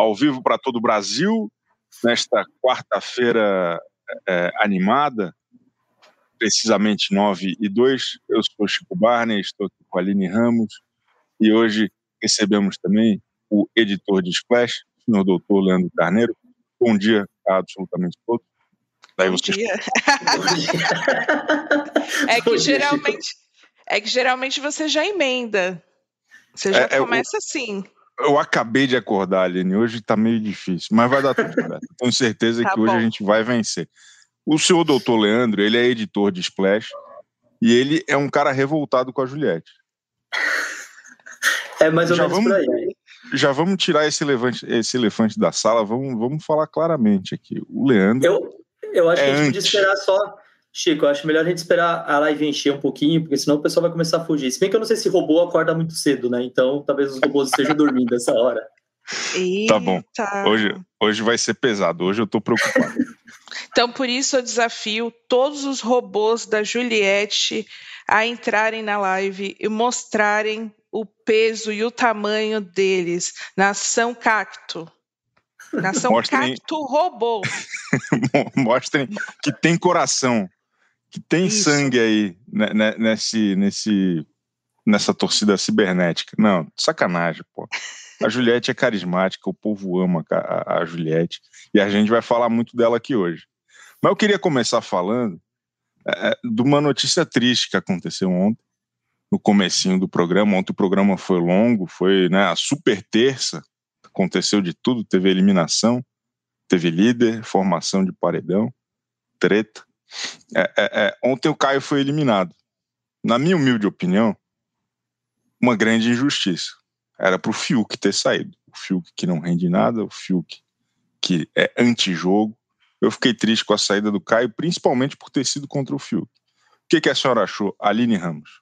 ao vivo para todo o Brasil, nesta quarta-feira é, animada, precisamente 9 e 2. Eu sou Chico Barney, estou aqui com a Aline Ramos e hoje recebemos também o editor de Splash, o senhor doutor Leandro Carneiro. Bom dia a absolutamente todos. Daí Bom você... dia. é que geralmente é que geralmente você já emenda. Você já é, começa é, assim. Eu acabei de acordar, Aline. Hoje tá meio difícil, mas vai dar tudo certo. Tenho certeza tá que bom. hoje a gente vai vencer. O senhor doutor Leandro, ele é editor de Splash e ele é um cara revoltado com a Juliette. É mais ou já menos vamos, por aí. Já vamos tirar esse elefante, esse elefante da sala, vamos, vamos falar claramente aqui. O Leandro. Eu, eu acho é que a gente podia esperar só. Chico, eu acho melhor a gente esperar a live encher um pouquinho, porque senão o pessoal vai começar a fugir. Se bem que eu não sei se robô acorda muito cedo, né? Então talvez os robôs estejam dormindo essa hora. Eita. Tá bom. Hoje, hoje vai ser pesado, hoje eu tô preocupado. então, por isso eu desafio todos os robôs da Juliette a entrarem na live e mostrarem o peso e o tamanho deles. Nação Cacto. Nação Mostrem... Cacto Robô. Mostrem que tem coração, que tem Isso. sangue aí né, né, nesse, nesse, nessa torcida cibernética. Não, sacanagem, pô. A Juliette é carismática, o povo ama a, a Juliette e a gente vai falar muito dela aqui hoje. Mas eu queria começar falando é, de uma notícia triste que aconteceu ontem, no comecinho do programa. Ontem o programa foi longo, foi né, a super terça, aconteceu de tudo, teve eliminação, teve líder, formação de paredão, treta. É, é, é, ontem o Caio foi eliminado. Na minha humilde opinião, uma grande injustiça. Era para o Fiuk ter saído. O Fiuk que não rende nada, o Fiuk que é antijogo. Eu fiquei triste com a saída do Caio, principalmente por ter sido contra o Fiuk. O que, que a senhora achou, Aline Ramos?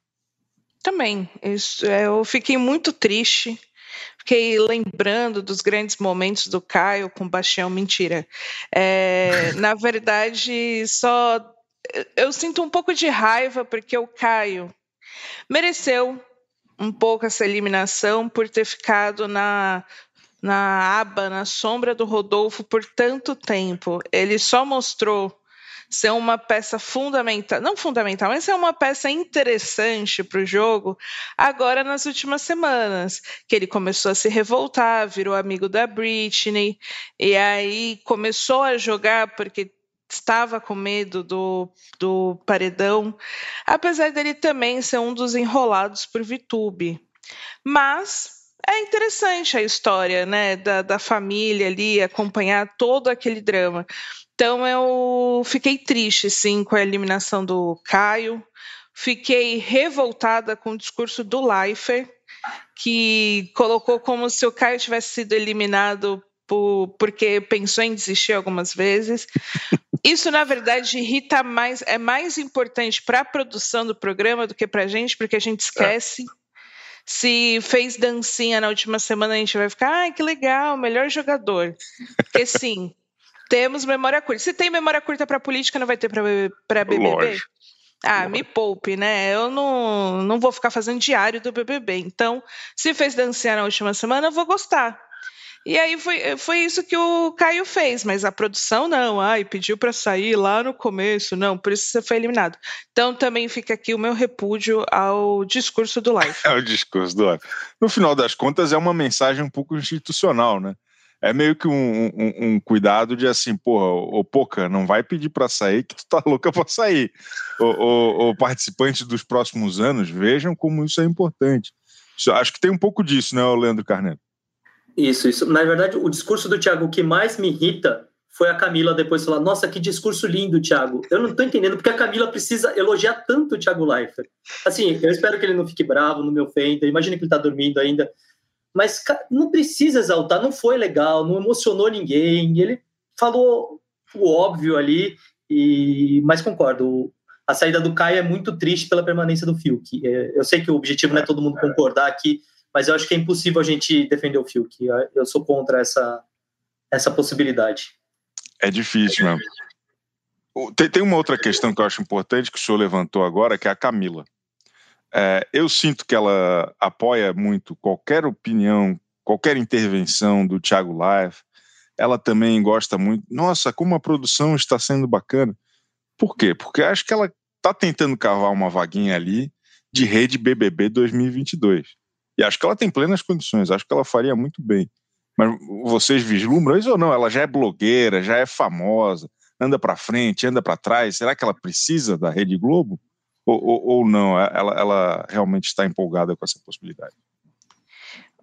Também. É, eu fiquei muito triste. Fiquei lembrando dos grandes momentos do Caio com o Bastião. Mentira. É, na verdade, só. Eu sinto um pouco de raiva porque o Caio mereceu um pouco essa eliminação por ter ficado na na aba, na sombra do Rodolfo por tanto tempo. Ele só mostrou ser uma peça fundamental, não fundamental, mas ser uma peça interessante para o jogo agora nas últimas semanas, que ele começou a se revoltar, virou amigo da Britney, e aí começou a jogar porque estava com medo do, do paredão, apesar dele também ser um dos enrolados por Vitube. Mas é interessante a história né, da, da família ali, acompanhar todo aquele drama. Então eu fiquei triste, sim, com a eliminação do Caio. Fiquei revoltada com o discurso do Leifert, que colocou como se o Caio tivesse sido eliminado por, porque pensou em desistir algumas vezes. Isso, na verdade, irrita mais, é mais importante para a produção do programa do que para a gente, porque a gente esquece. É. Se fez dancinha na última semana, a gente vai ficar, ai, que legal, melhor jogador. Porque sim, temos memória curta. Se tem memória curta para política, não vai ter para BBB? Lógico. Ah, me poupe, né? Eu não, não vou ficar fazendo diário do BBB. Então, se fez dançar na última semana, eu vou gostar. E aí foi, foi isso que o Caio fez, mas a produção não. Ai, pediu para sair lá no começo. Não, por isso você foi eliminado. Então também fica aqui o meu repúdio ao discurso do Life. É o discurso do Life. No final das contas, é uma mensagem um pouco institucional, né? É meio que um, um, um, cuidado de assim, porra, ô Poca, não vai pedir para sair que tu tá louca para sair. O, participantes dos próximos anos, vejam como isso é importante. Isso, acho que tem um pouco disso, né, Leandro Carneiro? Isso, isso. Na verdade, o discurso do Thiago que mais me irrita foi a Camila depois falar: Nossa, que discurso lindo, Thiago. Eu não tô entendendo porque a Camila precisa elogiar tanto o Thiago Leifert. Assim, eu espero que ele não fique bravo, não me ofenda. Imagina que ele tá dormindo ainda mas não precisa exaltar, não foi legal, não emocionou ninguém. Ele falou o óbvio ali, e mas concordo. A saída do Caio é muito triste pela permanência do Fiuk. É, eu sei que o objetivo não é todo mundo concordar aqui, mas eu acho que é impossível a gente defender o Fiuk. Eu sou contra essa, essa possibilidade. É difícil mesmo. Tem, tem uma outra questão que eu acho importante que o senhor levantou agora, que é a Camila. É, eu sinto que ela apoia muito qualquer opinião qualquer intervenção do Thiago Live. Ela também gosta muito. Nossa, como a produção está sendo bacana. Por quê? Porque acho que ela está tentando cavar uma vaguinha ali de rede BBB 2022. E acho que ela tem plenas condições, acho que ela faria muito bem. Mas vocês vislumbram isso ou não? Ela já é blogueira, já é famosa, anda para frente, anda para trás. Será que ela precisa da Rede Globo? Ou, ou, ou não? Ela, ela realmente está empolgada com essa possibilidade?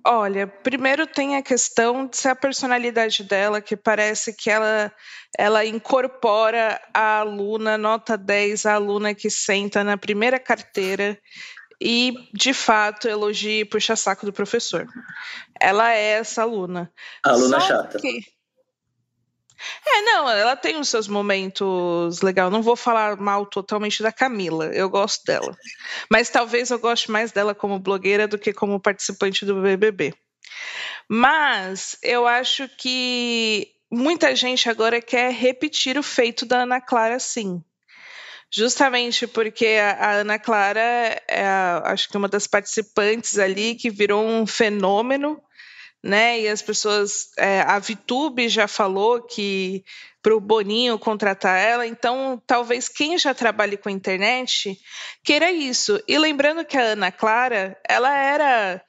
Olha, primeiro tem a questão de ser a personalidade dela, que parece que ela, ela incorpora a aluna nota 10, a aluna que senta na primeira carteira e, de fato, elogia e puxa saco do professor. Ela é essa aluna. A aluna Só chata. Que... É, não, ela tem os seus momentos legais. Não vou falar mal totalmente da Camila, eu gosto dela. Mas talvez eu goste mais dela como blogueira do que como participante do BBB. Mas eu acho que muita gente agora quer repetir o feito da Ana Clara, sim. Justamente porque a, Ana Clara é, acho que uma das participantes ali que virou um fenômeno né? E as pessoas, é, a Vitube já falou que para o Boninho contratar ela, então talvez quem já trabalhe com a internet queira isso. E lembrando que a Ana Clara, ela era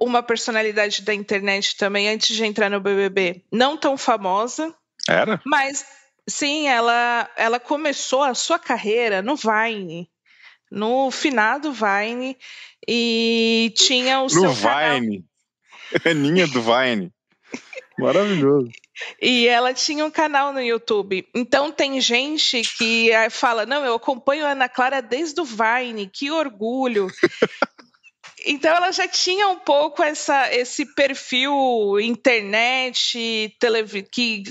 uma personalidade da internet também antes de entrar no BBB, não tão famosa. Era? Mas sim, ela ela começou a sua carreira no Vine. No finado Vine e tinha o no seu Vine. Canal. Aninha do Vine. Maravilhoso. E ela tinha um canal no YouTube. Então tem gente que eh, fala: Não, eu acompanho a Ana Clara desde o Vine, que orgulho. então ela já tinha um pouco essa, esse perfil internet, que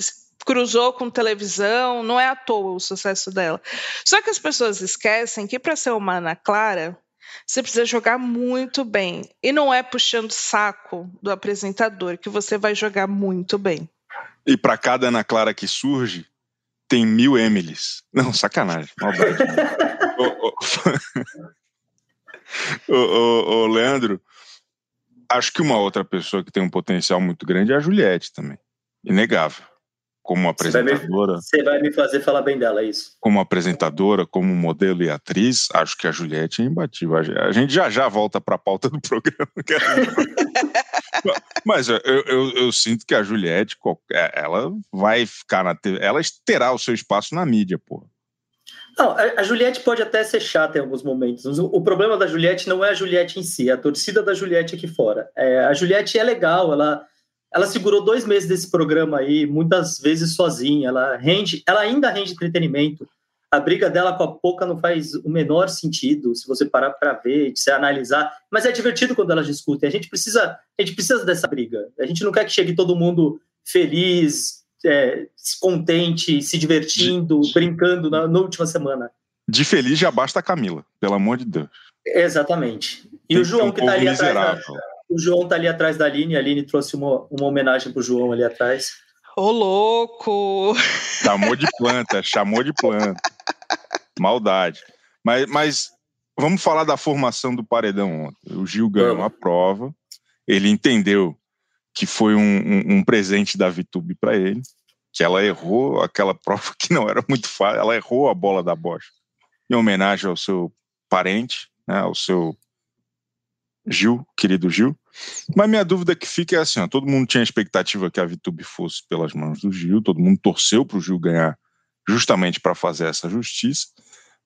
cruzou com televisão, não é à toa o sucesso dela. Só que as pessoas esquecem que para ser uma Ana Clara, você precisa jogar muito bem. E não é puxando saco do apresentador que você vai jogar muito bem. E para cada Ana Clara que surge, tem mil Emilys. Não, sacanagem. Maldade. ô, ô, ô, ô, Leandro, acho que uma outra pessoa que tem um potencial muito grande é a Juliette também. Inegável como apresentadora. Você vai, me, fazer falar bem dela, é isso. Como apresentadora, como modelo e atriz, acho que a Juliette é imbatível. A gente já já volta para a pauta do programa. Mas eu, eu, eu, sinto que a Juliette, é, ela vai ficar na TV, ela terá o seu espaço na mídia, pô. Não, a Juliette pode até ser chata em alguns momentos. O problema da Juliette não é a Juliette em si, é a torcida da Juliette aqui fora. É, a Juliette é legal, ela ela segurou dois meses desse programa aí, muitas vezes sozinha. Ela rende, ela ainda rende entretenimento. A briga dela com a Poca não faz o menor sentido se você parar para ver, se analisar. Mas é divertido quando elas discutem. A gente precisa, a gente precisa dessa briga. A gente não quer que chegue todo mundo feliz, é, contente, se divertindo, brincando na, na, última semana. De feliz já basta a Camila, pelo amor de Deus. Exatamente. E Tem o João que, um que tá ali atrás. Da, o João tá ali atrás da Aline, a Aline trouxe uma, uma homenagem pro João ali atrás. Ô, louco! Chamou de planta, chamou de planta. Maldade. Mas, mas vamos falar da formação do paredão ontem. O Gil ganhou a prova, ele entendeu que foi um, um, um presente da Vitube para ele, que ela errou aquela prova que não era muito fácil, ela errou a bola da bocha, em homenagem ao seu parente, né, ao seu Gil, querido Gil. Mas minha dúvida que fica é assim: ó, todo mundo tinha a expectativa que a Vitube fosse pelas mãos do Gil, todo mundo torceu para o Gil ganhar justamente para fazer essa justiça.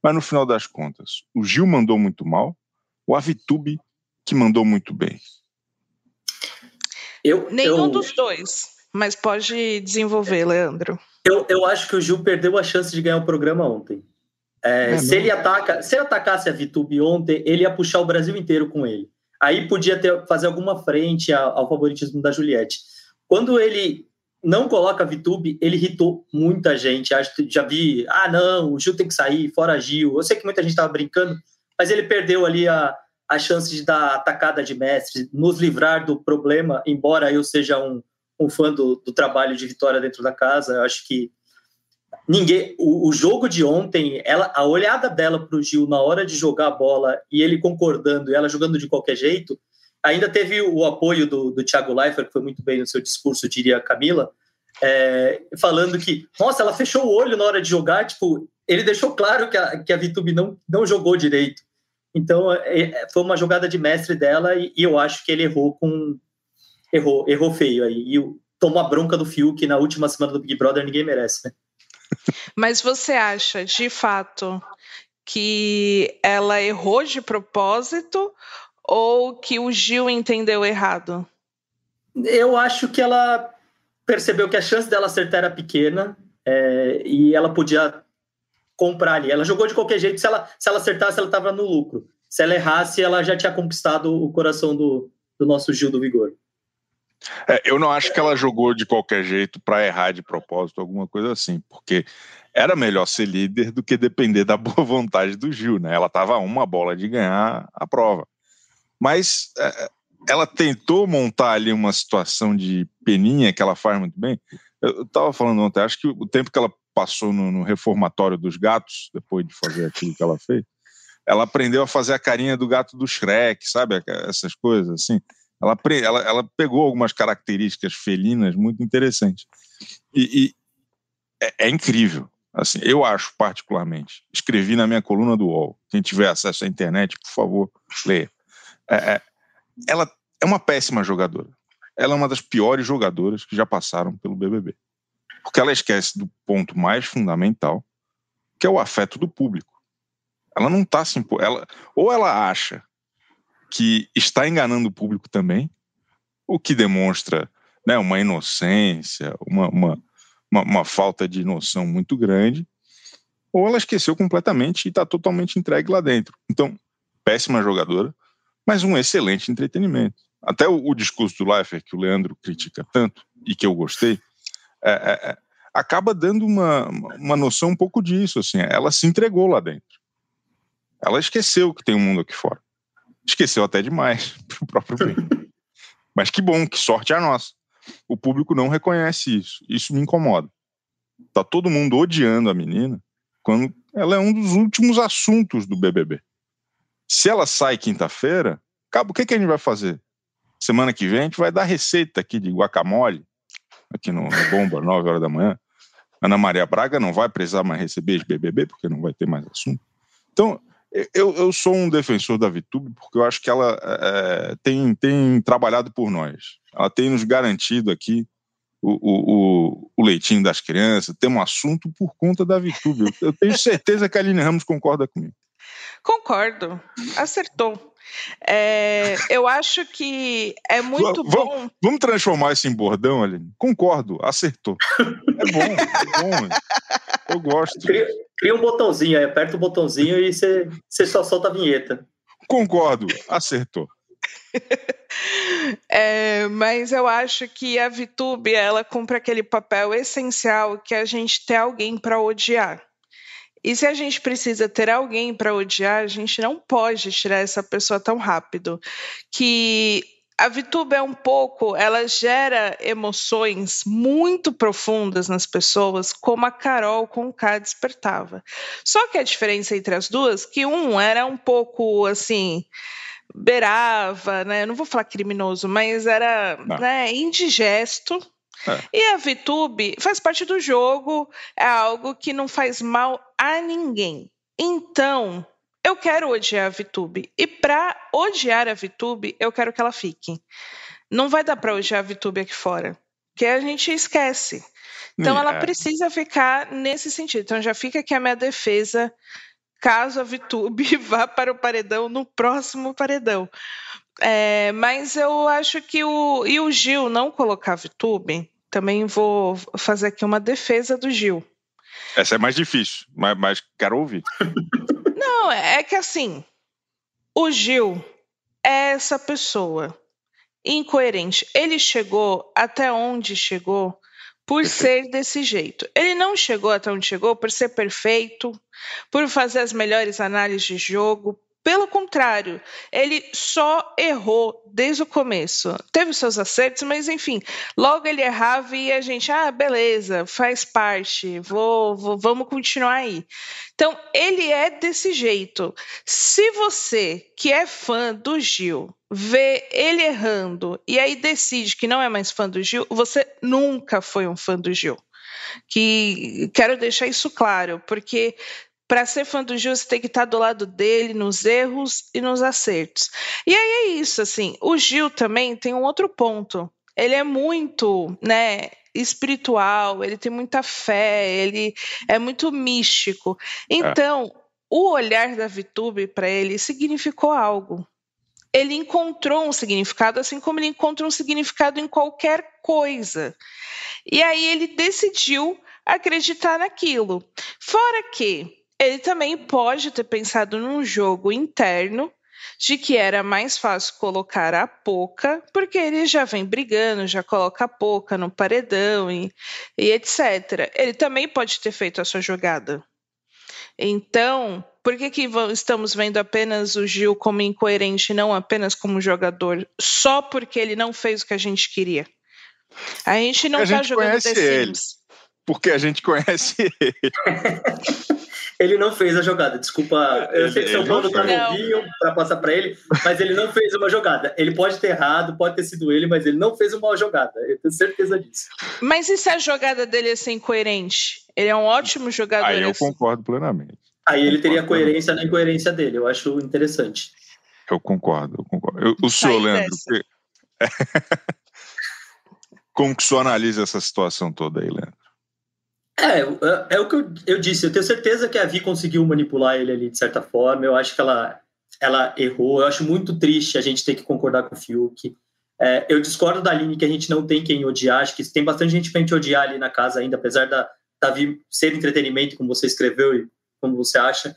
Mas no final das contas, o Gil mandou muito mal, ou a Vitube que mandou muito bem? Eu, Nenhum eu... dos dois, mas pode desenvolver, Leandro. Eu, eu acho que o Gil perdeu a chance de ganhar o programa ontem. É, é se, ele ataca, se ele atacasse a Vitube ontem, ele ia puxar o Brasil inteiro com ele aí podia ter, fazer alguma frente ao, ao favoritismo da Juliette. Quando ele não coloca a Vitube, ele irritou muita gente. Acho que já vi, ah, não, o Gil tem que sair, fora Gil. Eu sei que muita gente estava brincando, mas ele perdeu ali a, a chance de dar atacada de mestre, nos livrar do problema, embora eu seja um, um fã do, do trabalho de Vitória dentro da casa. Eu acho que ninguém. O, o, jogo de ontem, ela, a olhada dela para o Gil na hora de jogar a bola e ele concordando e ela jogando de qualquer jeito, ainda teve o apoio do, do Thiago Leifert, que foi muito bem no seu discurso, diria a Camila, é, falando que, nossa, ela fechou o olho na hora de jogar, tipo, ele deixou claro que a, que a Vitube não, não jogou direito. Então, é, é, foi uma jogada de mestre dela e, e, eu acho que ele errou com. Errou, errou feio aí. E tomou a bronca do Fiuk na última semana do Big Brother, ninguém merece, né? Mas você acha, de fato, que ela errou de propósito ou que o Gil entendeu errado? Eu acho que ela percebeu que a chance dela acertar era pequena é, e ela podia comprar ali. Ela jogou de qualquer jeito, se ela, se ela acertasse, ela estava no lucro. Se ela errasse, ela já tinha conquistado o coração do, do nosso Gil do Vigor. É, eu não acho que ela jogou de qualquer jeito para errar de propósito, alguma coisa assim, porque era melhor ser líder do que depender da boa vontade do Gil, né? Ela estava uma bola de ganhar a prova. Mas é, ela tentou montar ali uma situação de peninha que ela faz muito bem. Eu estava falando ontem, acho que o tempo que ela passou no, no, reformatório dos gatos, depois de fazer aquilo que ela fez, ela aprendeu a fazer a carinha do gato do Shrek, sabe? Essas coisas assim. Ela, ela, ela pegou algumas características felinas muito interessantes. E, e é, é, incrível. Assim, eu acho particularmente. Escrevi na minha coluna do UOL. Quem tiver acesso à internet, por favor, leia. É, é, ela é uma péssima jogadora. Ela é uma das piores jogadoras que já passaram pelo BBB. Porque ela esquece do ponto mais fundamental, que é o afeto do público. Ela não está se ela Ou ela acha que está enganando o público também, o que demonstra né, uma inocência, uma, uma, uma, uma falta de noção muito grande, ou ela esqueceu completamente e está totalmente entregue lá dentro. Então, péssima jogadora, mas um excelente entretenimento. Até o, o discurso do Leifert, que o Leandro critica tanto e que eu gostei, é, é, é acaba dando uma, uma noção um pouco disso. Assim, ela se entregou lá dentro. Ela esqueceu que tem um mundo aqui fora. Esqueceu até demais pro próprio bem. Mas que bom, que sorte é a nossa. O público não reconhece isso. Isso me incomoda. Tá todo mundo odiando a menina quando ela é um dos últimos assuntos do BBB. Se ela sai quinta-feira, o que, que a gente vai fazer? Semana que vem a gente vai dar receita aqui de guacamole, aqui no, no Bomba, 9 horas da manhã. Ana Maria Braga não vai precisar mais receber de BBB, porque não vai ter mais assunto. Então, eu, eu sou um defensor da VTube porque eu acho que ela é, tem, tem trabalhado por nós. Ela tem nos garantido aqui o, o, o, leitinho das crianças, tem um assunto por conta da VTube. Eu, eu tenho certeza que a Aline Ramos concorda comigo. Concordo, acertou. É, eu acho que é muito v bom. Vamos transformar isso em bordão, Aline? Concordo, acertou. É bom, é bom. Eu gosto. Cria, cria um botãozinho aí, aperta o botãozinho e você, só solta a vinheta. Concordo, acertou. É, mas eu acho que a VTube ela cumpre aquele papel essencial que é a gente ter alguém para odiar. E se a gente precisa ter alguém para odiar, a gente não pode tirar essa pessoa tão rápido. Que a VTube é um pouco, ela gera emoções muito profundas nas pessoas, como a Carol com K despertava. Só que a diferença entre as duas, que um era um pouco assim, beirava, né? Não vou falar criminoso, mas era né, indigesto é. E a VTube faz parte do jogo, é algo que não faz mal a ninguém. Então, eu quero odiar a VTube. E para odiar a VTube, eu quero que ela fique. Não vai dar para odiar a VTube aqui fora, que a gente esquece. Então, ela é. precisa ficar nesse sentido. Então, já fica aqui a minha defesa caso a VTube vá para o paredão no próximo paredão. É, mas eu acho que o. E o Gil não colocar VTube, também vou fazer aqui uma defesa do Gil. Essa é mais difícil, mas, mas quero ouvir. Não, é que assim, o Gil é essa pessoa incoerente. Ele chegou até onde chegou por ser desse jeito. Ele não chegou até onde chegou por ser perfeito, por fazer as melhores análises de jogo, Pelo contrário, ele só errou desde o começo. Teve seus acertos, mas enfim, logo ele errava e a gente, ah, beleza, faz parte, vou, vou, vamos continuar aí. Então, ele é desse jeito. Se você, que é fã do Gil, vê ele errando e aí decide que não é mais fã do Gil, você nunca foi um fã do Gil. Que quero deixar isso claro, porque para ser fã do Gil, você tem que estar do lado dele nos erros e nos acertos. E aí é isso, assim. O Gil também tem um outro ponto. Ele é muito, né, espiritual, ele tem muita fé, ele é muito místico. Então, é. o olhar da VTube para ele significou algo. Ele encontrou um significado, assim como ele encontra um significado em qualquer coisa. E aí ele decidiu acreditar naquilo. Fora que ele também pode ter pensado num jogo interno de que era mais fácil colocar a Poca, porque ele já vem brigando, já coloca a Poca no paredão e, e etc. Ele também pode ter feito a sua jogada. Então, por que, que estamos vendo apenas o Gil como incoerente, não apenas como jogador, só porque ele não fez o que a gente queria? A gente não está jogando The Sims. Porque a gente conhece ele. ele não fez a jogada. Desculpa, eu sei que São Paulo tá novinho para passar para ele, mas ele não fez uma jogada. Ele pode ter errado, pode ter sido ele, mas ele não fez uma jogada. Eu tenho certeza disso. Mas e se a jogada dele é ser incoerente? Ele é um ótimo jogador. Aí eu concordo plenamente. Aí ele teria coerência na incoerência dele. Eu acho interessante. Eu concordo, eu concordo. Eu, o senhor, Leandro, que... como que o senhor analisa essa situação toda aí, Leandro? É, é, é o que eu, eu, disse. Eu tenho certeza que a Vi conseguiu manipular ele ali de certa forma. Eu acho que ela, ela errou. Eu acho muito triste a gente ter que concordar com o Fiuk. É, eu discordo da Aline que a gente não tem quem odiar. Acho que tem bastante gente pra gente odiar ali na casa ainda, apesar da, da Vi ser entretenimento, como você escreveu e como você acha.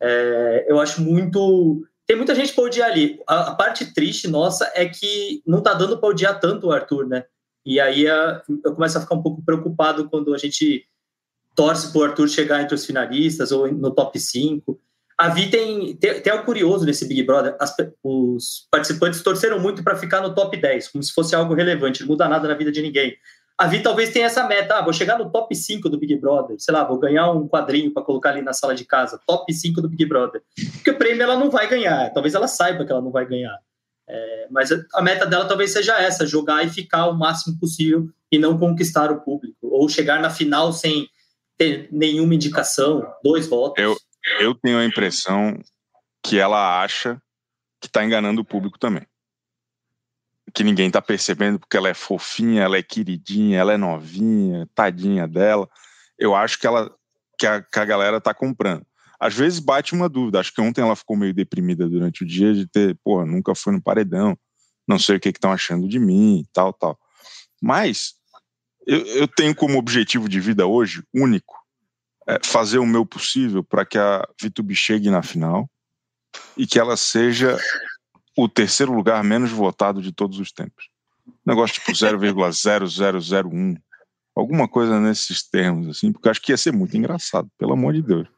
É, eu acho muito. Tem muita gente pra odiar ali. A, a, parte triste nossa é que não tá dando pra odiar tanto o Arthur, né? E aí a, eu começo a ficar um pouco preocupado quando a gente torce para o Arthur chegar entre os finalistas ou no top 5. A Vi tem, tem, tem algo curioso nesse Big Brother. As, os participantes torceram muito para ficar no top 10, como se fosse algo relevante, não muda nada na vida de ninguém. A Vi talvez tenha essa meta, ah, vou chegar no top 5 do Big Brother, sei lá, vou ganhar um quadrinho para colocar ali na sala de casa, top 5 do Big Brother. Porque o prêmio ela não vai ganhar, talvez ela saiba que ela não vai ganhar. É, mas a meta dela talvez seja essa, jogar e ficar o máximo possível e não conquistar o público, ou chegar na final sem ter nenhuma indicação, dois votos. Eu, eu tenho a impressão que ela acha que está enganando o público também. Que ninguém está percebendo porque ela é fofinha, ela é queridinha, ela é novinha, tadinha dela. Eu acho que ela que a, que a galera está comprando. Às vezes bate uma dúvida. Acho que ontem ela ficou meio deprimida durante o dia de ter, pô, nunca foi no paredão, não sei o que estão achando de mim, tal, tal. Mas eu, eu tenho como objetivo de vida hoje, único, é fazer o meu possível para que a Vitube chegue na final e que ela seja o terceiro lugar menos votado de todos os tempos. Negócio tipo 0,0001. Alguma coisa nesses termos, assim, porque eu acho que ia ser muito engraçado, pelo amor de Deus.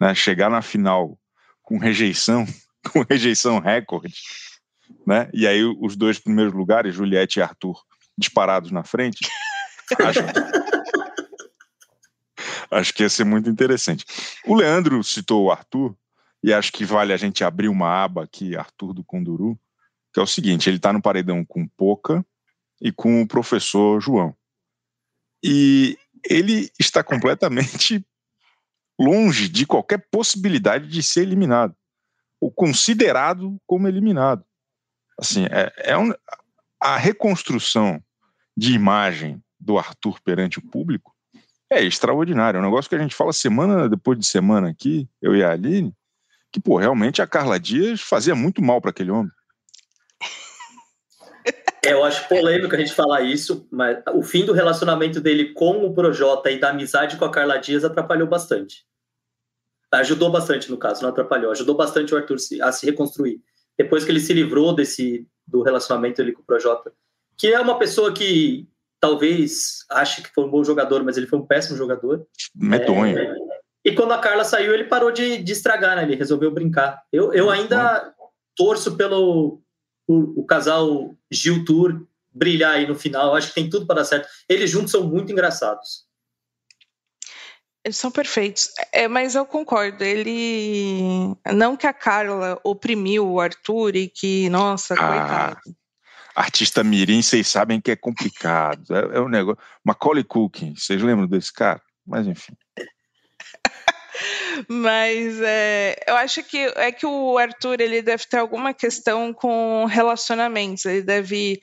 Né? Chegar na final com rejeição, com rejeição recorde, né? E aí os dois primeiros lugares, Juliette e Arthur, disparados na frente, Acho, acho que ia ser muito interessante. O Leandro citou o Arthur, e acho que vale a gente abrir uma aba aqui, Arthur do Conduru, que é o seguinte: ele está no paredão com Poca e com o professor João. E ele está completamente longe de qualquer possibilidade de ser eliminado, ou considerado como eliminado. Assim, é, é um, a reconstrução de imagem do Arthur perante o público é extraordinário. É um negócio que a gente fala semana depois de semana aqui, eu e a Aline, que, pô, realmente a Carla Dias fazia muito mal para aquele homem. É, eu acho polêmico a gente falar isso, mas o fim do relacionamento dele com o Projota e da amizade com a Carla Dias atrapalhou bastante. Ajudou bastante, no caso, não atrapalhou. Ajudou bastante o Arthur a se reconstruir. Depois que ele se livrou desse do relacionamento dele com o Projota, que é uma pessoa que talvez ache que foi um bom jogador, mas ele foi um péssimo jogador. Medonho. É, E quando a Carla saiu, ele parou de, de estragar, né? Ele resolveu brincar. Eu, eu ainda torço pelo o, o casal Gil Tour brilhar aí no final. Acho que tem tudo para dar certo. Eles juntos são muito engraçados. Eles são perfeitos. É, mas eu concordo. Ele. Não que a Carla oprimiu o Arthur e que, nossa, ah, coitado. Artista Mirim, vocês sabem que é complicado. É, é um negócio. Macaulay Culkin, vocês lembram desse cara? Mas enfim. Mas é, eu acho que é que o Arthur ele deve ter alguma questão com relacionamentos. Ele deve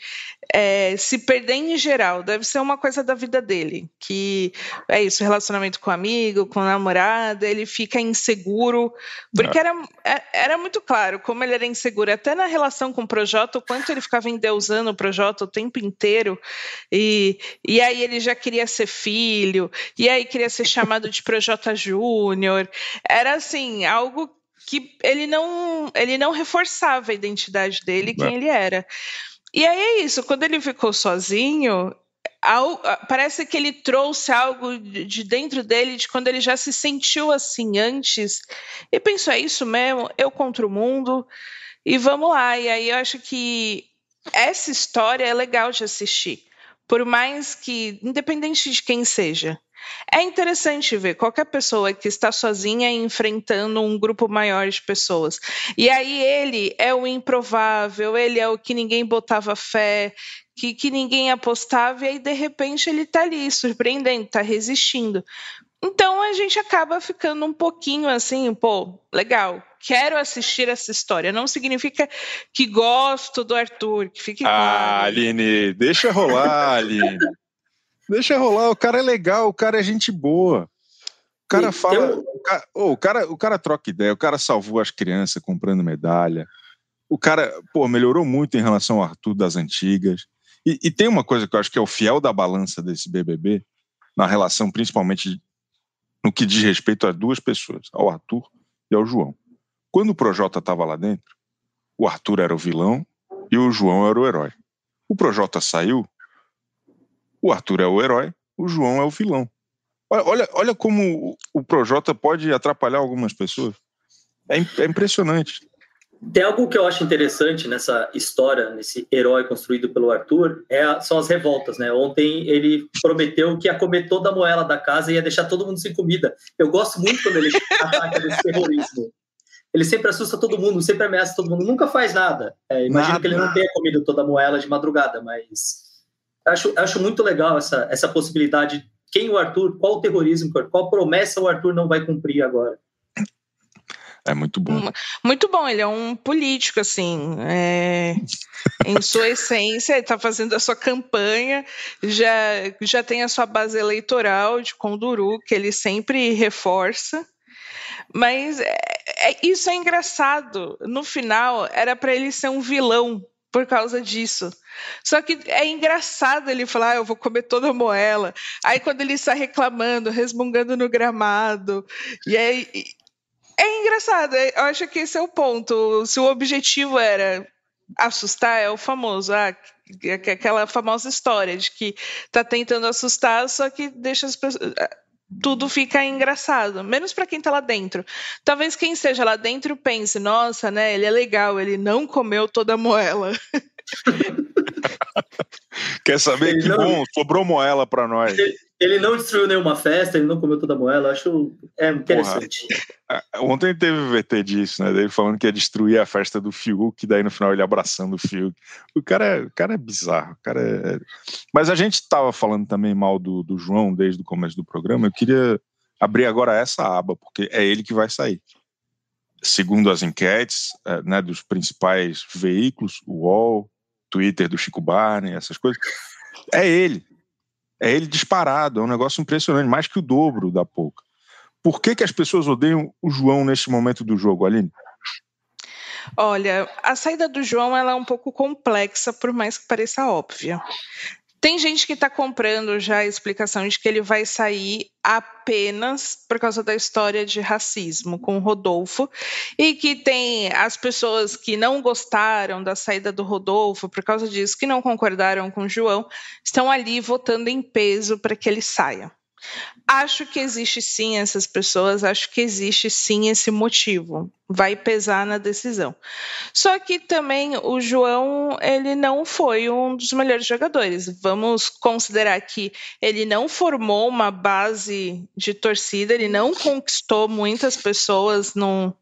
é, se perder em geral. Deve ser uma coisa da vida dele. Que é isso, relacionamento com amigo, com namorada, ele fica inseguro. Porque é. era, é, era muito claro como ele era inseguro, até na relação com o Projota, o quanto ele ficava endeusando o Projota o tempo inteiro. E, e aí ele já queria ser filho, e aí queria ser chamado de Projota Júnior. Era assim, algo que ele não, ele não reforçava a identidade dele, quem ele era. E aí é isso, quando ele ficou sozinho, parece que ele trouxe algo de dentro dele, de quando ele já se sentiu assim antes, e pensou: é isso mesmo, eu contra o mundo, e vamos lá. E aí eu acho que essa história é legal de assistir, por mais que, independente de quem seja. É interessante ver qualquer pessoa que está sozinha enfrentando um grupo maior de pessoas. E aí ele é o improvável, ele é o que ninguém botava fé, que, que ninguém apostava, e aí de repente ele está ali, surpreendendo, está resistindo. Então a gente acaba ficando um pouquinho assim, pô, legal, quero assistir essa história. Não significa que gosto do Arthur, que fique ah, claro. Aline, deixa rolar, Aline. Deixa rolar, o cara é legal, o cara é gente boa. O cara fala. O cara, oh, o, cara, o cara troca ideia, o cara salvou as crianças comprando medalha. O cara, pô, melhorou muito em relação ao Arthur das antigas. E, e tem uma coisa que eu acho que é o fiel da balança desse BBB, na relação principalmente no que diz respeito a duas pessoas, ao Arthur e ao João. Quando o Projota estava lá dentro, o Arthur era o vilão e o João era o herói. O Projota saiu, o Arthur é o herói, o João é o vilão. Olha, olha como o Projota pode atrapalhar algumas pessoas. É, é impressionante. Tem algo que eu acho interessante nessa história, nesse herói construído pelo Arthur, é, são as revoltas, né? Ontem ele prometeu que ia comer toda a moela da casa e ia deixar todo mundo sem comida. Eu gosto muito quando ele ataca desse terrorismo. Ele sempre assusta todo mundo, sempre ameaça todo mundo, nunca faz nada. É, imagino nada. que ele não tenha comido toda a moela de madrugada, mas acho, acho muito legal essa, essa possibilidade. Quem o Arthur, qual o terrorismo, qual promessa o Arthur não vai cumprir agora? É muito bom. Muito bom, ele é um político, assim. É, em sua essência, ele está fazendo a sua campanha, já, já tem a sua base eleitoral de Conduru, que ele sempre reforça. Mas é, é, isso é engraçado. No final, era para ele ser um vilão por causa disso. Só que é engraçado ele falar, ah, eu vou comer toda a moela. Aí quando ele está reclamando, resmungando no gramado, e aí é engraçado. É, eu acho que esse é o ponto. Se o objetivo era assustar, é o famoso, ah, aquela famosa história de que tá tentando assustar, só que deixa as pessoas tudo fica engraçado, menos para quem tá lá dentro. Talvez quem esteja lá dentro pense, nossa, né, ele é legal, ele não comeu toda a moela. Quer saber ele que não... bom, sobrou moela para nós. Ele, não destruiu nenhuma festa, ele não comeu toda a moela, acho é interessante. Porra, ontem teve o VT disso, né? Ele falando que ia destruir a festa do Fiuk, daí no final ele abraçando o Fiuk. O cara é, o cara é bizarro, o cara é... Mas a gente estava falando também mal do, do João desde o começo do programa, eu queria abrir agora essa aba, porque é ele que vai sair segundo as enquetes é, né, dos principais veículos, o UOL, Twitter do Chico Barney, essas coisas, é ele. É ele disparado, é um negócio impressionante, mais que o dobro da pouca. Por que, que as pessoas odeiam o João neste momento do jogo, Aline? Olha, a saída do João ela é um pouco complexa, por mais que pareça óbvia. Tem gente que está comprando já a explicação de que ele vai sair apenas por causa da história de racismo com o Rodolfo e que tem as pessoas que não gostaram da saída do Rodolfo por causa disso, que não concordaram com o João, estão ali votando em peso para que ele saia. Acho que existe sim essas pessoas, acho que existe sim esse motivo. Vai pesar na decisão. Só que também o João, ele não foi um dos melhores jogadores. Vamos considerar que ele não formou uma base de torcida, ele não conquistou muitas pessoas no,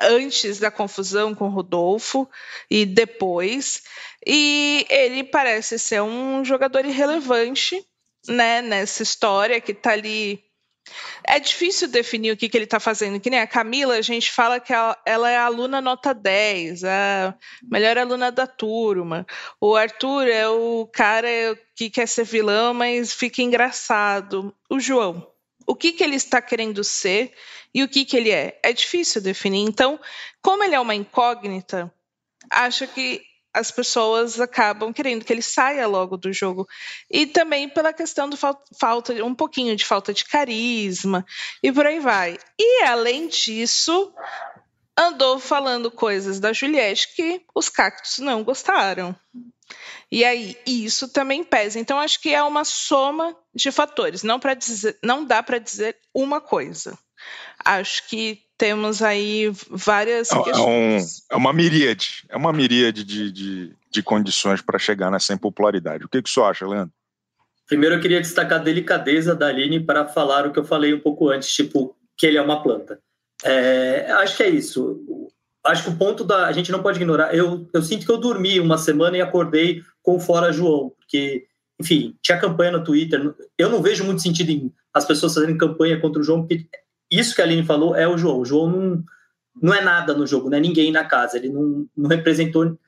antes da confusão com Rodolfo e depois. E ele parece ser um jogador irrelevante né, nessa história que está ali. É difícil definir o que, que ele está fazendo. Que nem a Camila, a gente fala que ela, ela é a aluna nota 10, a melhor aluna da turma. O Arthur é o cara que quer ser vilão, mas fica engraçado. O João, o que, que ele está querendo ser e o que, que ele é? É difícil definir. Então, como ele é uma incógnita, acho que as pessoas acabam querendo que ele saia logo do jogo. E também pela questão do falta um pouquinho de falta de carisma e por aí vai. E além disso, andou falando coisas da Juliette que os cactos não gostaram. E aí, isso também pesa. Então, acho que é uma soma de fatores. Não, dizer, não dá para dizer uma coisa. Acho que temos aí várias é, é, um, é uma miríade, é uma miríade de, de, de condições para chegar nessa impopularidade. O que, que você acha, Leandro? Primeiro eu queria destacar a delicadeza da Aline para falar o que eu falei um pouco antes, tipo, que ele é uma planta. É, acho que é isso. Acho que o ponto da. A gente não pode ignorar. Eu, eu sinto que eu dormi uma semana e acordei com fora João, porque, enfim, tinha campanha no Twitter. Eu não vejo muito sentido em as pessoas fazerem campanha contra o João, porque isso que a Aline falou é o João. O João não, não é nada no jogo, não é ninguém na casa. Ele não, não representou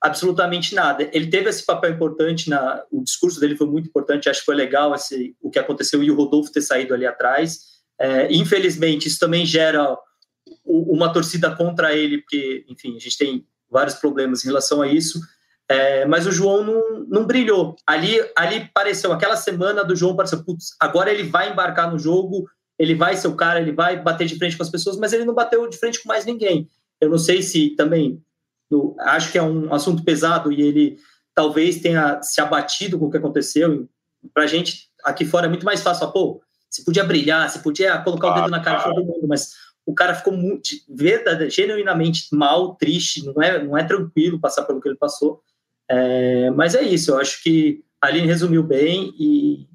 absolutamente nada. Ele teve esse papel importante, na, o discurso dele foi muito importante, acho que foi legal esse, o que aconteceu e o Rodolfo ter saído ali atrás. É, infelizmente, isso também gera uma torcida contra ele, porque, enfim, a gente tem vários problemas em relação a isso. É, mas o João não, não brilhou. Ali, ali pareceu, aquela semana do João pareceu, putz, agora ele vai embarcar no jogo, ele vai ser o cara, ele vai bater de frente com as pessoas, mas ele não bateu de frente com mais ninguém. Eu não sei se também, acho que é um assunto pesado e ele talvez tenha se abatido com o que aconteceu. Para a gente aqui fora é muito mais fácil, pô, se podia brilhar, se podia colocar o dedo na cara de todo mundo, mas o cara ficou muito, verdade, genuinamente mal, triste, não é, não é tranquilo passar pelo que ele passou. É, mas é isso, eu acho que a Aline resumiu bem e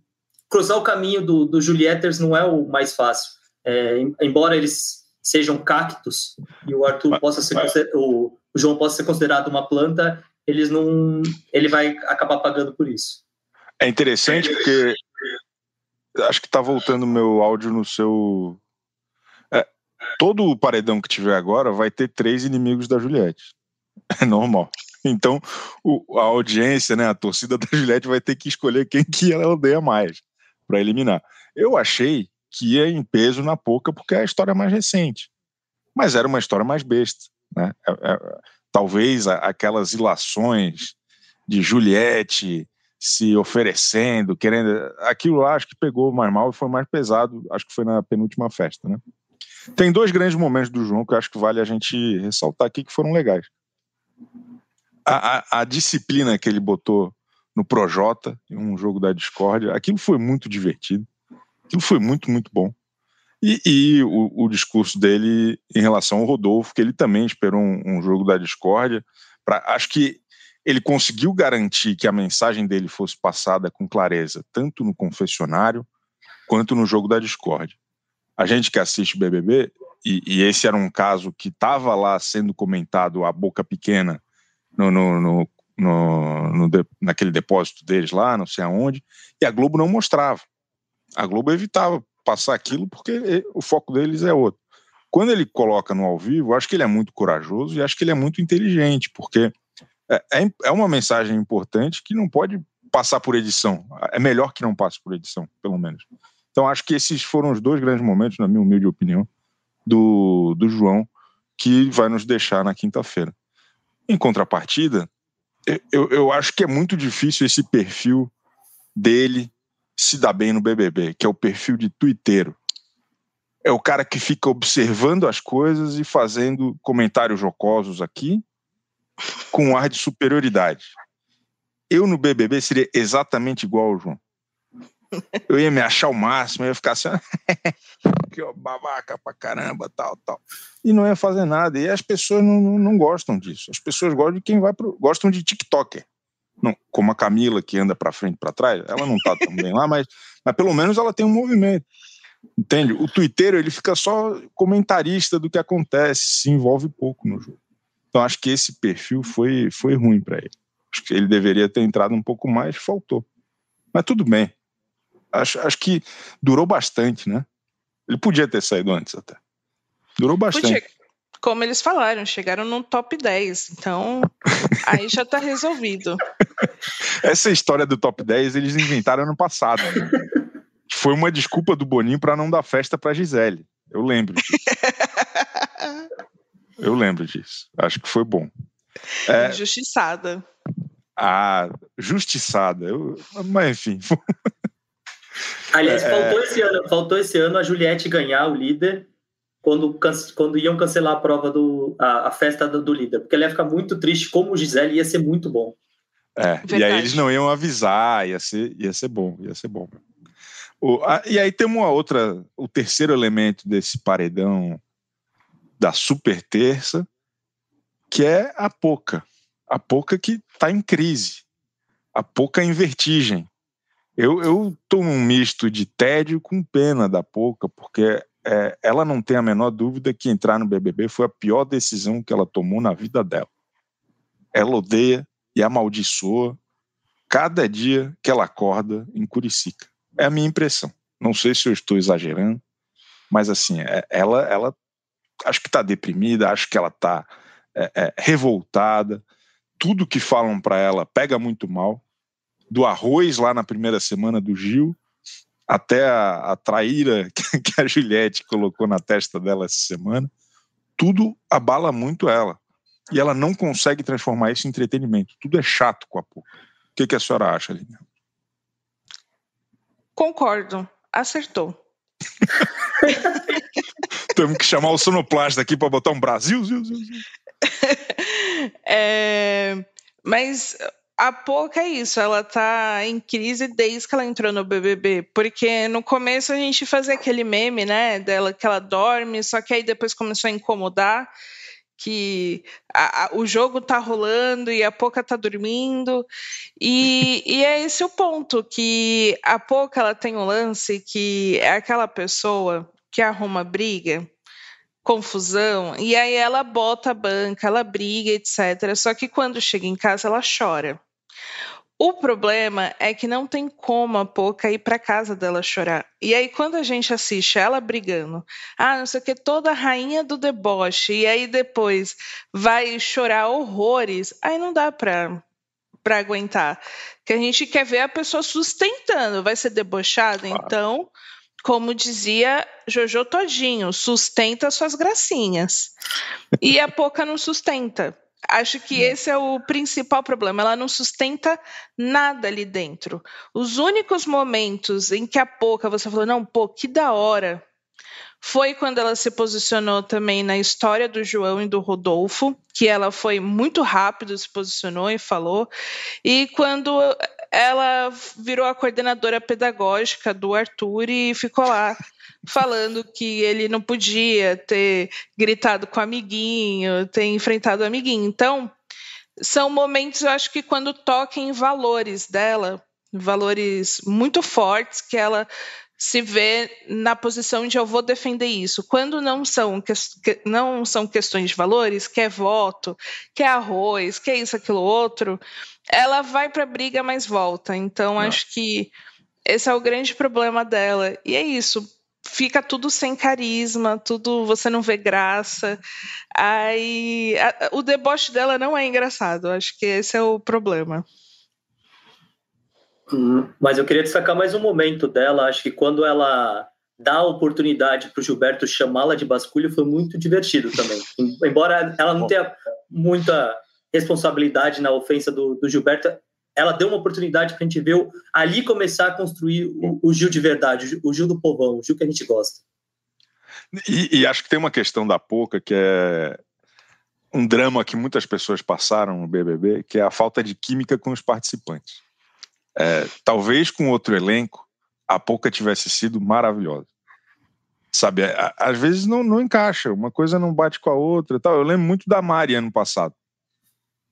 cruzar o caminho do, do Julieters não é o mais fácil. É, embora eles sejam cactos e o Arthur possa ser o, o João possa ser considerado uma planta, eles não, ele vai acabar pagando por isso. É interessante porque acho que está voltando meu áudio no seu. É, todo o paredão que tiver agora vai ter três inimigos da Juliette. É normal. Então, o, a audiência, né, a torcida da Juliette vai ter que escolher quem que ela odeia mais para eliminar. Eu achei que ia em peso na Poca porque é a história mais recente, mas era uma história mais besta, né? É, é, talvez aquelas ilações de Juliette se oferecendo, querendo, aquilo lá acho que pegou mais mal e foi mais pesado, acho que foi na penúltima festa, né? Tem dois grandes momentos do João que eu acho que vale a gente ressaltar aqui que foram legais. A, a, a disciplina que ele botou no Projota, um jogo da Discord. Aquilo foi muito divertido. Aquilo foi muito, muito bom. E, e o, o, discurso dele em relação ao Rodolfo, que ele também esperou um, um jogo da Discord. Pra, acho que ele conseguiu garantir que a mensagem dele fosse passada com clareza, tanto no confessionário quanto no jogo da Discord. A gente que assiste BBB, e, e esse era um caso que estava lá sendo comentado a boca pequena no, no, no no, no naquele depósito deles lá, não sei aonde, e a Globo não mostrava. A Globo evitava passar aquilo porque o foco deles é outro. Quando ele coloca no ao vivo, acho que ele é muito corajoso e acho que ele é muito inteligente, porque é, é, é uma mensagem importante que não pode passar por edição. É melhor que não passe por edição, pelo menos. Então acho que esses foram os dois grandes momentos, na minha humilde opinião, do, do João, que vai nos deixar na quinta-feira. Em contrapartida, eu, eu acho que é muito difícil esse perfil dele se dar bem no BBB, que é o perfil de twitteiro. É o cara que fica observando as coisas e fazendo comentários jocosos aqui, com um ar de superioridade. Eu no BBB seria exatamente igual ao João. Eu ia me achar o máximo, eu ia ficar assim, que babaca pra caramba, tal, tal. E não ia fazer nada. E as pessoas não, não, não gostam disso. As pessoas gostam de quem vai pro, gostam de TikToker. Não, como a Camila que anda para frente para trás, ela não tá tão bem lá, mas, mas pelo menos ela tem um movimento. Entende? O Twitter ele fica só comentarista do que acontece, se envolve pouco no jogo. Então acho que esse perfil foi, foi ruim para ele. Acho que ele deveria ter entrado um pouco mais, faltou. Mas tudo bem. Acho, acho que durou bastante, né? Ele podia ter saído antes até. Durou bastante. Podia. Como eles falaram, chegaram no top 10. Então, aí já tá resolvido. Essa história do top 10 eles inventaram ano passado. Né? Foi uma desculpa do Boninho para não dar festa para Gisele. Eu lembro disso. Eu lembro disso. Acho que foi bom. É... Justiçada. Ah, justiçada. Eu... Mas enfim. Aliás, é... faltou, esse ano, faltou esse ano a Juliette ganhar o líder quando, quando iam cancelar a prova do a, a festa do, do, líder, porque ela ia ficar muito triste como o Gisele ia ser muito bom. É, Verdade. e aí eles não iam avisar, ia ser, ia ser bom, ia ser bom. O, a, e aí tem uma outra, o terceiro elemento desse paredão da super terça, que é a Poca. A Poca que está em crise. A Poca em vertigem. Eu, eu tô num misto de tédio com pena da Poca, porque é, ela não tem a menor dúvida que entrar no BBB foi a pior decisão que ela tomou na vida dela. Ela odeia e amaldiçoa cada dia que ela acorda em Curicica. É a minha impressão. Não sei se eu estou exagerando, mas assim, é, ela, ela acho que está deprimida, acho que ela está é, é, revoltada. Tudo que falam para ela pega muito mal. Do arroz lá na primeira semana do Gil até a, a traíra que a Juliette colocou na testa dela essa semana, tudo abala muito ela. E ela não consegue transformar isso em entretenimento. Tudo é chato com a pouco. O que, que a senhora acha, Lina? Concordo. Acertou. Temos que chamar o sonoplasta aqui para botar um Brasil. é, mas a pouca é isso, ela tá em crise desde que ela entrou no BBB, porque no começo a gente fazia aquele meme, né, dela que ela dorme, só que aí depois começou a incomodar que a, a, o jogo tá rolando e a Poca tá dormindo. E, e é esse o ponto, que a Poca ela tem um lance que é aquela pessoa que arruma briga, confusão, e aí ela bota a banca, ela briga, etc. Só que quando chega em casa ela chora. O problema é que não tem como a Poca ir para casa dela chorar. E aí, quando a gente assiste ela brigando, ah, não sei o que, toda a rainha do deboche, e aí depois vai chorar horrores, aí não dá para para aguentar. Que a gente quer ver a pessoa sustentando, vai ser debochada, claro. então como dizia Jojo Todinho, sustenta suas gracinhas. E a Poca não sustenta. Acho que é. esse é o principal problema. Ela não sustenta nada ali dentro. Os únicos momentos em que a Poca você falou, não, pô, que da hora, foi quando ela se posicionou também na história do João e do Rodolfo, que ela foi muito rápido, se posicionou e falou. E quando ela virou a coordenadora pedagógica do Arthur e ficou lá falando que ele não podia ter gritado com o amiguinho, ter enfrentado o amiguinho. Então, são momentos, eu acho que quando toca em valores dela, valores muito fortes, que ela se vê na posição de eu vou defender isso. Quando não são, que, não são questões de valores, que é voto, que é arroz, que é isso, aquilo, outro, ela vai para a briga, mas volta. Então, não. acho que esse é o grande problema dela. E é isso fica tudo sem carisma, tudo você não vê graça. Aí a, o deboche dela não é engraçado. Acho que esse é o problema. Hum, mas eu queria destacar mais um momento dela. Acho que quando ela dá a oportunidade para o Gilberto chamá-la de basculho foi muito divertido também. Embora ela não tenha muita responsabilidade na ofensa do, do Gilberto, ela deu uma oportunidade para a gente ver ali começar a construir o, o, Gil de verdade, o Gil do povão, o Gil que a gente gosta. E, e acho que tem uma questão da pouca que é um drama que muitas pessoas passaram no BBB, que é a falta de química com os participantes. É, talvez com outro elenco a pouca tivesse sido maravilhosa. Sabe, às vezes não, não encaixa, uma coisa não bate com a outra tal. Eu lembro muito da Mari ano passado,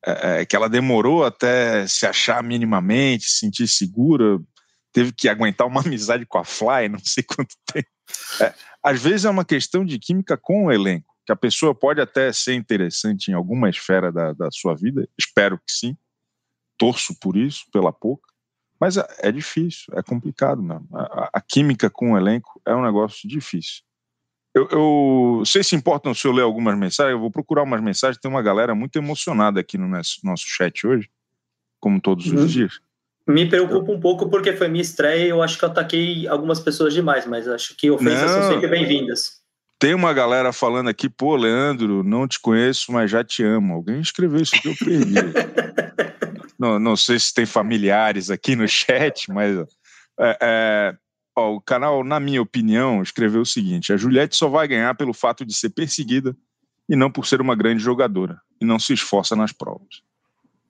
é, é, que ela demorou até se achar minimamente, se sentir segura, teve que aguentar uma amizade com a Fly, não sei quanto tempo. É, às vezes é uma questão de química com o elenco, que a pessoa pode até ser interessante em alguma esfera da, da sua vida, espero que sim, torço por isso, pela pouca, mas é, é difícil, é complicado mesmo. A, a, química com o elenco é um negócio difícil. Eu, eu sei se importam se eu ler algumas mensagens, eu vou procurar umas mensagens, tem uma galera muito emocionada aqui no nosso, nosso chat hoje, como todos os uhum. dias. Me preocupa um pouco porque foi minha estreia e eu acho que eu ataquei algumas pessoas demais, mas acho que ofensas não, são sempre bem-vindas. Tem uma galera falando aqui, pô, Leandro, não te conheço, mas já te amo. Alguém escreveu isso que eu perdi. não, não sei se tem familiares aqui no chat, mas é, é, ó, o canal, na minha opinião, escreveu o seguinte: a Juliette só vai ganhar pelo fato de ser perseguida e não por ser uma grande jogadora e não se esforça nas provas.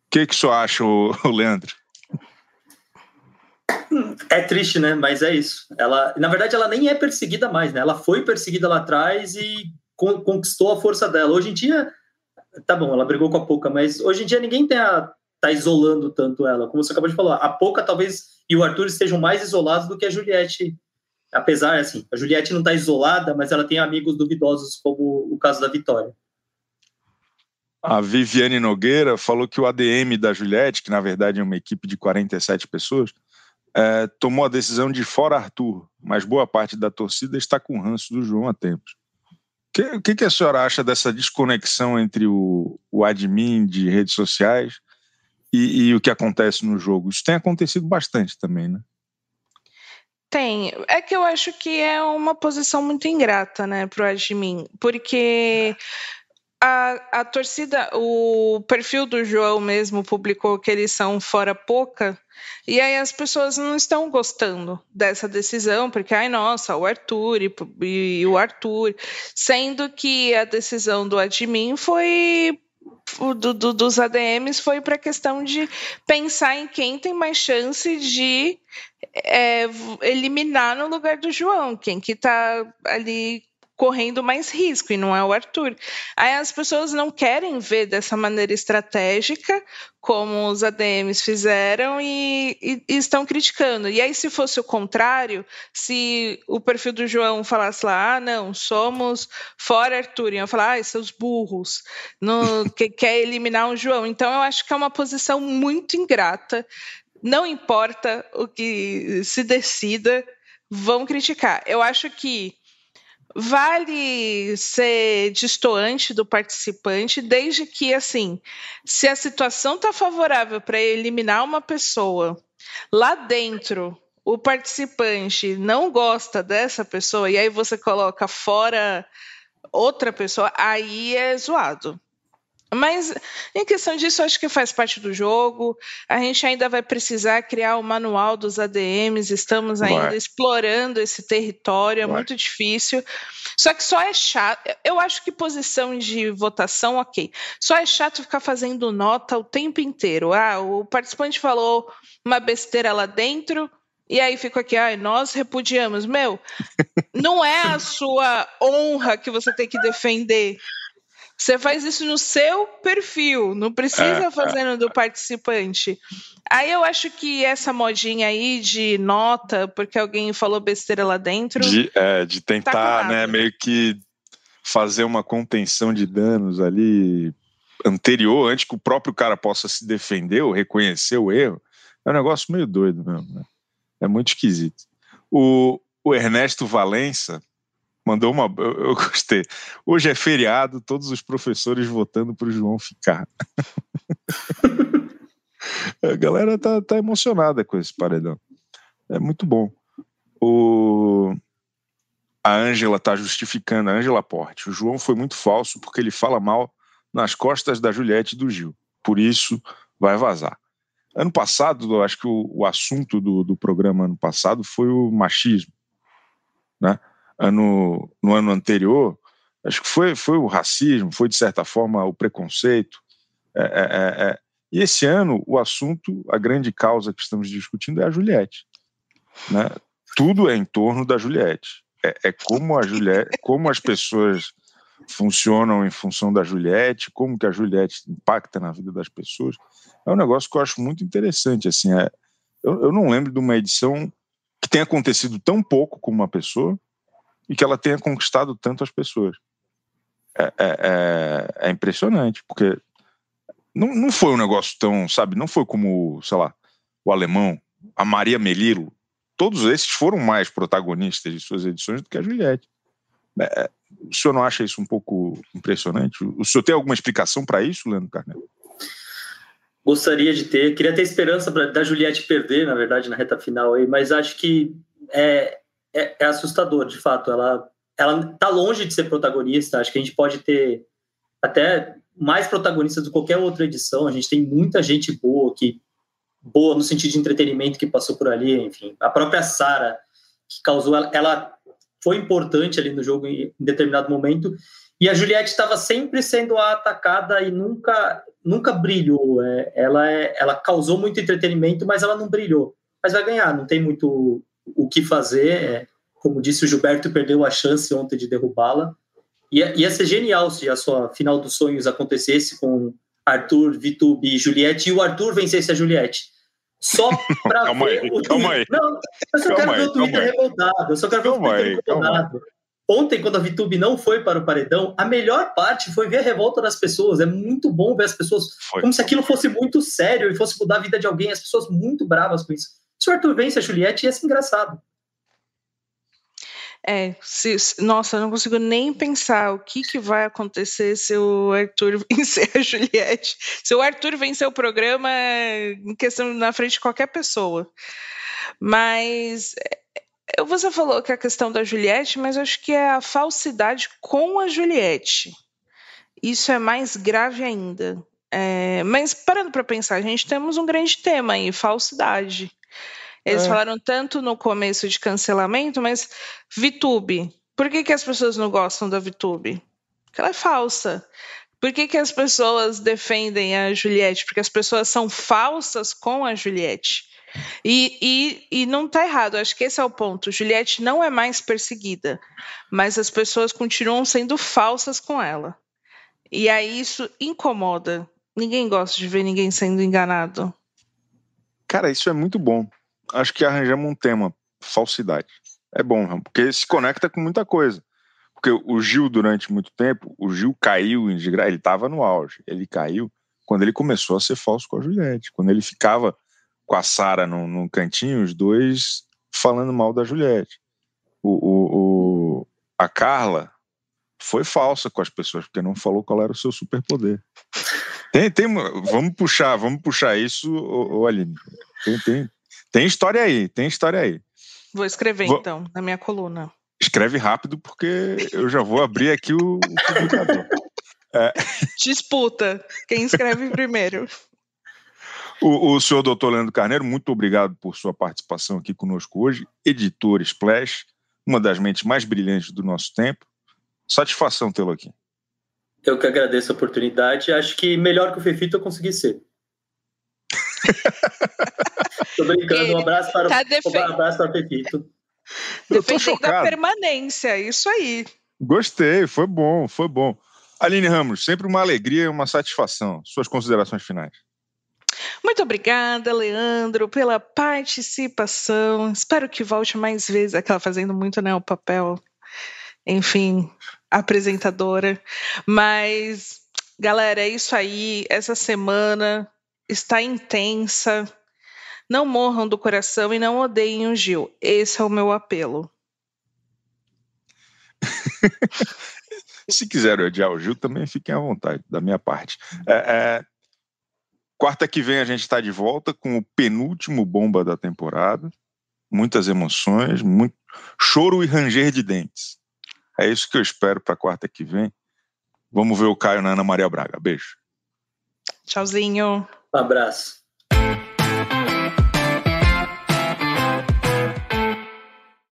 O que, que o senhor acha, Leandro? É triste, né? Mas é isso. Ela, na verdade, ela nem é perseguida mais, né? Ela foi perseguida lá atrás e conquistou a força dela. Hoje em dia, tá bom, ela brigou com a Poca, mas hoje em dia ninguém tá, tá isolando tanto ela. Como você acabou de falar, a Poca talvez e o Arthur estejam mais isolados do que a Juliette. Apesar, assim, a Juliette não tá isolada, mas ela tem amigos duvidosos, como o caso da Vitória. A Viviane Nogueira falou que o ADM da Juliette, que na verdade é uma equipe de 47 pessoas, é, tomou a decisão de fora Arthur, mas boa parte da torcida está com ranço do João há tempos. O que, que, a senhora acha dessa desconexão entre o, o admin de redes sociais e, e, o que acontece no jogo? Isso tem acontecido bastante também, né? Tem. É que eu acho que é uma posição muito ingrata, né, para o admin, porque a, a torcida, o perfil do João mesmo publicou que eles são fora pouca, e aí as pessoas não estão gostando dessa decisão, porque, ai, nossa, o Arthur e, e o Arthur, sendo que a decisão do admin foi do, do, dos ADMs foi para a questão de pensar em quem tem mais chance de é, eliminar no lugar do João, quem que está ali correndo mais risco e não é o Arthur. Aí as pessoas não querem ver dessa maneira estratégica, como os ADMs fizeram, e, e, e, estão criticando. E aí, se fosse o contrário, se o perfil do João falasse lá, ah, não, somos fora Arthur, iam falar, ah, seus burros, no, que quer eliminar o João. Então, eu acho que é uma posição muito ingrata. Não importa o que se decida, vão criticar. Eu acho que vale ser distoante do participante, desde que, assim, se a situação está favorável para eliminar uma pessoa, lá dentro o participante não gosta dessa pessoa, e aí você coloca fora outra pessoa, aí é zoado. Mas em questão disso, acho que faz parte do jogo. A gente ainda vai precisar criar o manual dos ADMs, estamos ainda vai. explorando esse território, é vai. muito difícil. Só que só é chato. Eu acho que posição de votação, ok. Só é chato ficar fazendo nota o tempo inteiro. Ah, o participante falou uma besteira lá dentro, e aí fico aqui, ai, nós repudiamos. Meu, não é a sua honra que você tem que defender. Você faz isso no seu perfil, não precisa é, fazer no do participante. Aí eu acho que essa modinha aí de nota, porque alguém falou besteira lá dentro. De, é, de tá tentar, tá né, meio que fazer uma contenção de danos ali anterior, antes que o próprio cara possa se defender ou reconhecer o erro. É um negócio meio doido mesmo, né? É muito esquisito. O, o Ernesto Valença mandou uma. Eu, eu, gostei. Hoje é feriado, todos os professores votando para o João ficar. A galera tá, tá emocionada com esse paredão. É muito bom. O... A Ângela tá justificando, a Ângela Porte. O João foi muito falso porque ele fala mal nas costas da Juliette e do Gil. Por isso, vai vazar. Ano passado, eu acho que o, o assunto do, do programa ano passado foi o machismo. Né? Ano, no ano anterior, acho que foi, foi o racismo, foi de certa forma o preconceito. É, é, é, é, e esse ano, o assunto, a grande causa que estamos discutindo é a Juliette. Né? tudo é em torno da Juliette. É, é como a Juliette, como as pessoas funcionam em função da Juliette, como que a Juliette impacta na vida das pessoas. É um negócio que eu acho muito interessante. Assim, é, eu, eu não lembro de uma edição que tenha acontecido tão pouco com uma pessoa e que ela tenha conquistado tanto as pessoas. É, é, é, é impressionante, porque não, não foi um negócio tão, sabe, não foi como, sei lá, o alemão, a Maria Melilo, todos esses foram mais protagonistas de suas edições do que a Juliette. É, o senhor não acha isso um pouco impressionante? O senhor tem alguma explicação para isso, Leandro Carneiro? Gostaria de ter, queria ter esperança pra, da Juliette perder, na verdade, na reta final aí, mas acho que é, é, é assustador, de fato. Ela ela está longe de ser protagonista. Acho que a gente pode ter até mais protagonistas do que qualquer outra edição. A gente tem muita gente boa que boa no sentido de entretenimento que passou por ali, enfim. A própria Sara que causou ela, ela foi importante ali no jogo em, em determinado momento. E a Juliette estava sempre sendo atacada e nunca nunca brilhou. É, ela é, ela causou muito entretenimento, mas ela não brilhou. Mas vai ganhar, não tem muito o que fazer. É, como disse o Gilberto, perdeu a chance ontem de derrubá-la. Ia, ia ser genial se a sua final dos sonhos acontecesse com Arthur, Vitube e Juliette e o Arthur vencesse a Juliette. Só para calma ver aí, o calma aí. Não, eu só calma quero aí, ver o Twitter revoltado. Eu só quero calma ver o Twitter revoltado. Ontem, quando a Vitube não foi para o paredão, a melhor parte foi ver a revolta das pessoas. É muito bom ver as pessoas foi. como se aquilo fosse muito sério e fosse mudar a vida de alguém. As pessoas muito bravas com isso. Se o Arthur vence a Juliette, ia ser engraçado. É, se, nossa, eu não consigo nem pensar o que, que vai acontecer se o Arthur vencer a Juliette. Se o Arthur vencer o programa, em questão na frente de qualquer pessoa. Mas é, você falou que é a questão da Juliette, mas acho que é a falsidade com a Juliette. Isso é mais grave ainda. É, mas parando para pensar, a gente temos um grande tema aí, falsidade. Eles é. falaram tanto no começo de cancelamento, mas VTube. Por que, que as pessoas não gostam da VTube? Porque ela é falsa. Por que, que as pessoas defendem a Juliette? Porque as pessoas são falsas com a Juliette. E, e, e não está errado, acho que esse é o ponto. Juliette não é mais perseguida, mas as pessoas continuam sendo falsas com ela. E aí isso incomoda. Ninguém gosta de ver ninguém sendo enganado. Cara, isso é muito bom acho que arranjamos um tema, falsidade. É bom, porque se conecta com muita coisa. Porque o Gil, durante muito tempo, o Gil caiu em desgraça, ele estava no auge, ele caiu quando ele começou a ser falso com a Juliette, quando ele ficava com a Sara no, no, cantinho, os dois falando mal da Juliette. O, o, o, a Carla foi falsa com as pessoas, porque não falou qual era o seu superpoder. Tem, tem, vamos puxar, vamos puxar isso, Aline. Tem, tem, tem história aí, tem história aí. Vou escrever vou... então, na minha coluna. Escreve rápido, porque eu já vou abrir aqui o, o publicador. É... Disputa. Quem escreve primeiro. O, o senhor doutor Leandro Carneiro, muito obrigado por sua participação aqui conosco hoje. Editor Splash, uma das mentes mais brilhantes do nosso tempo. Satisfação tê-lo aqui. Eu que agradeço a oportunidade. Acho que melhor que o Fefito eu consegui ser. Tô brincando, um abraço para tá o um abraço para o Pepito. Defendendo a permanência, isso aí. Gostei, foi bom, foi bom. Aline Ramos, sempre uma alegria e uma satisfação. Suas considerações finais. Muito obrigada, Leandro, pela participação. Espero que volte mais vezes, aquela fazendo muito né, o papel, enfim, apresentadora. Mas, galera, é isso aí. Essa semana está intensa. Não morram do coração e não odeiem o Gil. Esse é o meu apelo. Se quiserem odiar o Gil, também fiquem à vontade, da minha parte. É, é... Quarta que vem a gente está de volta com o penúltimo bomba da temporada. Muitas emoções, muito choro e ranger de dentes. É isso que eu espero para quarta que vem. Vamos ver o Caio na Ana Maria Braga. Beijo. Tchauzinho. Um abraço.